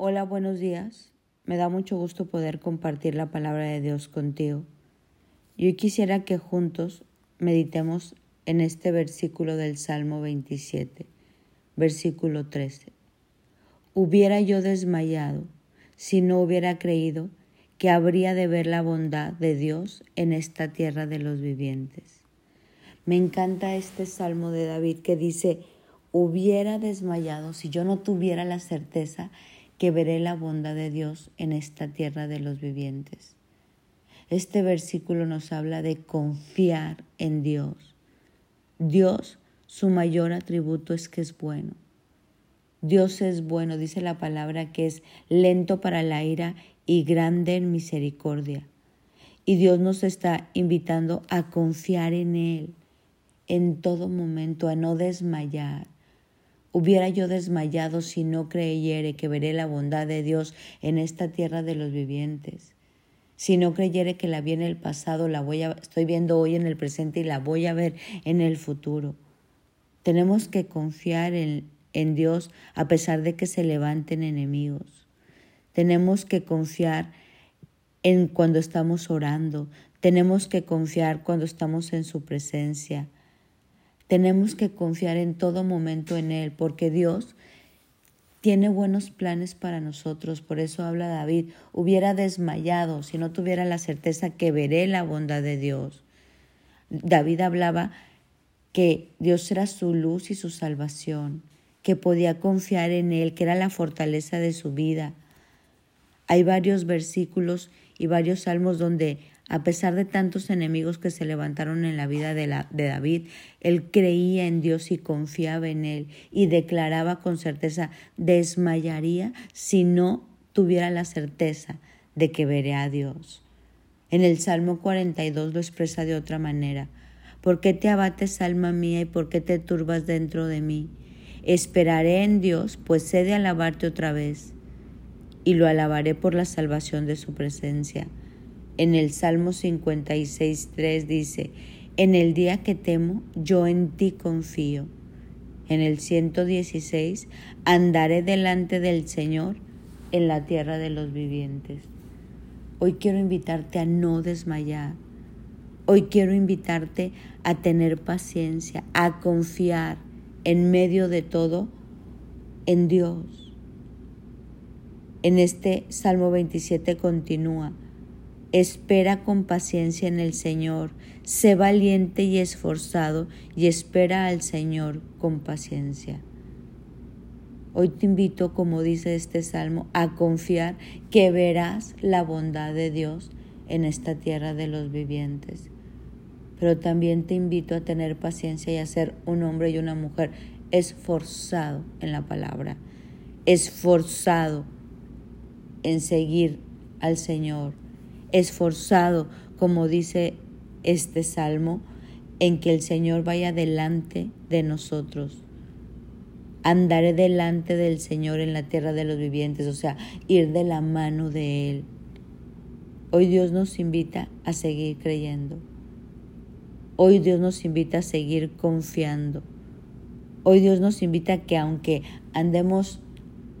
Hola, buenos días. Me da mucho gusto poder compartir la palabra de Dios contigo. Yo quisiera que juntos meditemos en este versículo del Salmo 27, versículo 13. Hubiera yo desmayado si no hubiera creído que habría de ver la bondad de Dios en esta tierra de los vivientes. Me encanta este salmo de David que dice, hubiera desmayado si yo no tuviera la certeza que veré la bondad de Dios en esta tierra de los vivientes. Este versículo nos habla de confiar en Dios. Dios, su mayor atributo es que es bueno. Dios es bueno, dice la palabra que es lento para la ira y grande en misericordia. Y Dios nos está invitando a confiar en Él en todo momento, a no desmayar, Hubiera yo desmayado si no creyere que veré la bondad de Dios en esta tierra de los vivientes. Si no creyere que la vi en el pasado, la voy estoy viendo hoy en el presente y la voy a ver en el futuro. Tenemos que confiar en, en Dios a pesar de que se levanten enemigos. Tenemos que confiar en cuando estamos orando. Tenemos que confiar cuando estamos en su presencia. Tenemos que confiar en todo momento en Él, porque Dios tiene buenos planes para nosotros. Por eso habla David, hubiera desmayado si no tuviera la certeza que veré la bondad de Dios. David hablaba que Dios era su luz y su salvación, que podía confiar en Él, que era la fortaleza de su vida. Hay varios versículos y varios salmos donde a pesar de tantos enemigos que se levantaron en la vida de, David, él creía en Dios y confiaba en él y declaraba con certeza, desmayaría si no tuviera la certeza de que veré a Dios. En el Salmo 42 lo expresa de otra manera. ¿Por qué te abates, alma mía, y por qué te turbas dentro de mí? Esperaré en Dios, pues he de alabarte otra vez, y lo alabaré por la salvación de su presencia. En el Salmo 56.3 dice, en el día que temo, yo en ti confío. En el 116, andaré delante del Señor en la tierra de los vivientes. Hoy quiero invitarte a no desmayar. Hoy quiero invitarte a tener paciencia, a confiar en medio de todo en Dios. En este Salmo 27 continúa. Espera con paciencia en el Señor, sé valiente y esforzado y espera al Señor con paciencia. Hoy te invito, como dice este salmo, a confiar que verás la bondad de Dios en esta tierra de los vivientes. Pero también te invito a tener paciencia y a ser un hombre y una mujer esforzado en la palabra, esforzado en seguir al Señor esforzado, como dice este salmo, en que el Señor vaya delante de nosotros. Andaré delante del Señor en la tierra de los vivientes, o sea, ir de la mano de Él. Hoy Dios nos invita a seguir creyendo. Hoy Dios nos invita a seguir confiando. Hoy Dios nos invita a que aunque andemos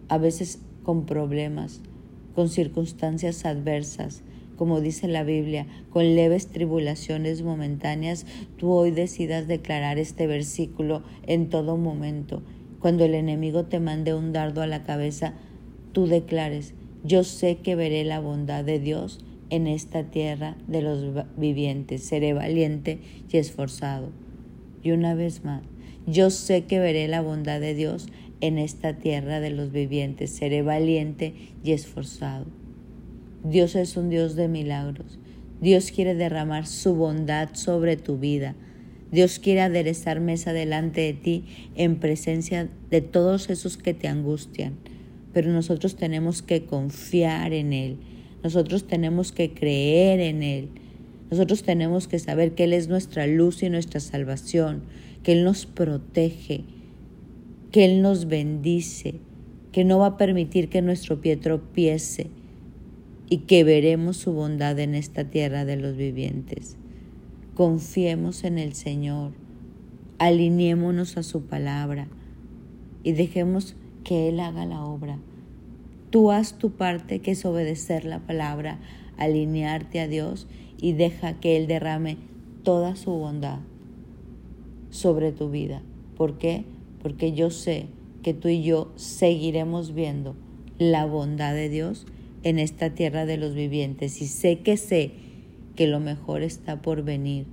a veces con problemas, con circunstancias adversas, como dice la Biblia, con leves tribulaciones momentáneas, tú hoy decidas declarar este versículo en todo momento. Cuando el enemigo te mande un dardo a la cabeza, tú declares, yo sé que veré la bondad de Dios en esta tierra de los vivientes, seré valiente y esforzado. Y una vez más, yo sé que veré la bondad de Dios en esta tierra de los vivientes, seré valiente y esforzado. Dios es un Dios de milagros. Dios quiere derramar su bondad sobre tu vida. Dios quiere aderezar mesa delante de ti en presencia de todos esos que te angustian. Pero nosotros tenemos que confiar en Él. Nosotros tenemos que creer en Él. Nosotros tenemos que saber que Él es nuestra luz y nuestra salvación, que Él nos protege, que Él nos bendice, que no va a permitir que nuestro pie tropiece, y que veremos su bondad en esta tierra de los vivientes. Confiemos en el Señor, alineémonos a su palabra y dejemos que Él haga la obra. Tú haz tu parte, que es obedecer la palabra, alinearte a Dios y deja que Él derrame toda su bondad sobre tu vida. ¿Por qué? Porque yo sé que tú y yo seguiremos viendo la bondad de Dios en esta tierra de los vivientes y sé que sé que lo mejor está por venir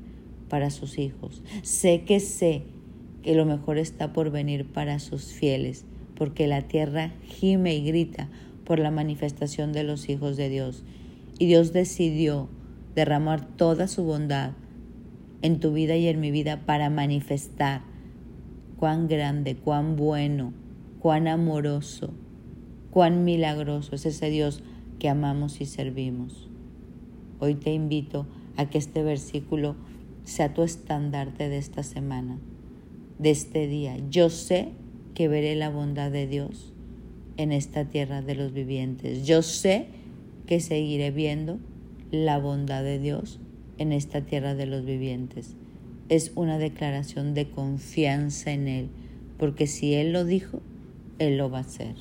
para sus hijos. Sé que sé que lo mejor está por venir para sus fieles, porque la tierra gime y grita por la manifestación de los hijos de Dios. Y Dios decidió derramar toda su bondad en tu vida y en mi vida para manifestar cuán grande, cuán bueno, cuán amoroso, cuán milagroso es ese Dios que amamos y servimos. Hoy te invito a que este versículo sea tu estandarte de esta semana, de este día. Yo sé que veré la bondad de Dios en esta tierra de los vivientes. Yo sé que seguiré viendo la bondad de Dios en esta tierra de los vivientes. Es una declaración de confianza en Él, porque si Él lo dijo, Él lo va a hacer.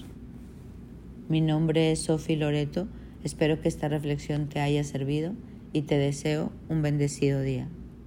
Mi nombre es Sofi Loreto, espero que esta reflexión te haya servido y te deseo un bendecido día.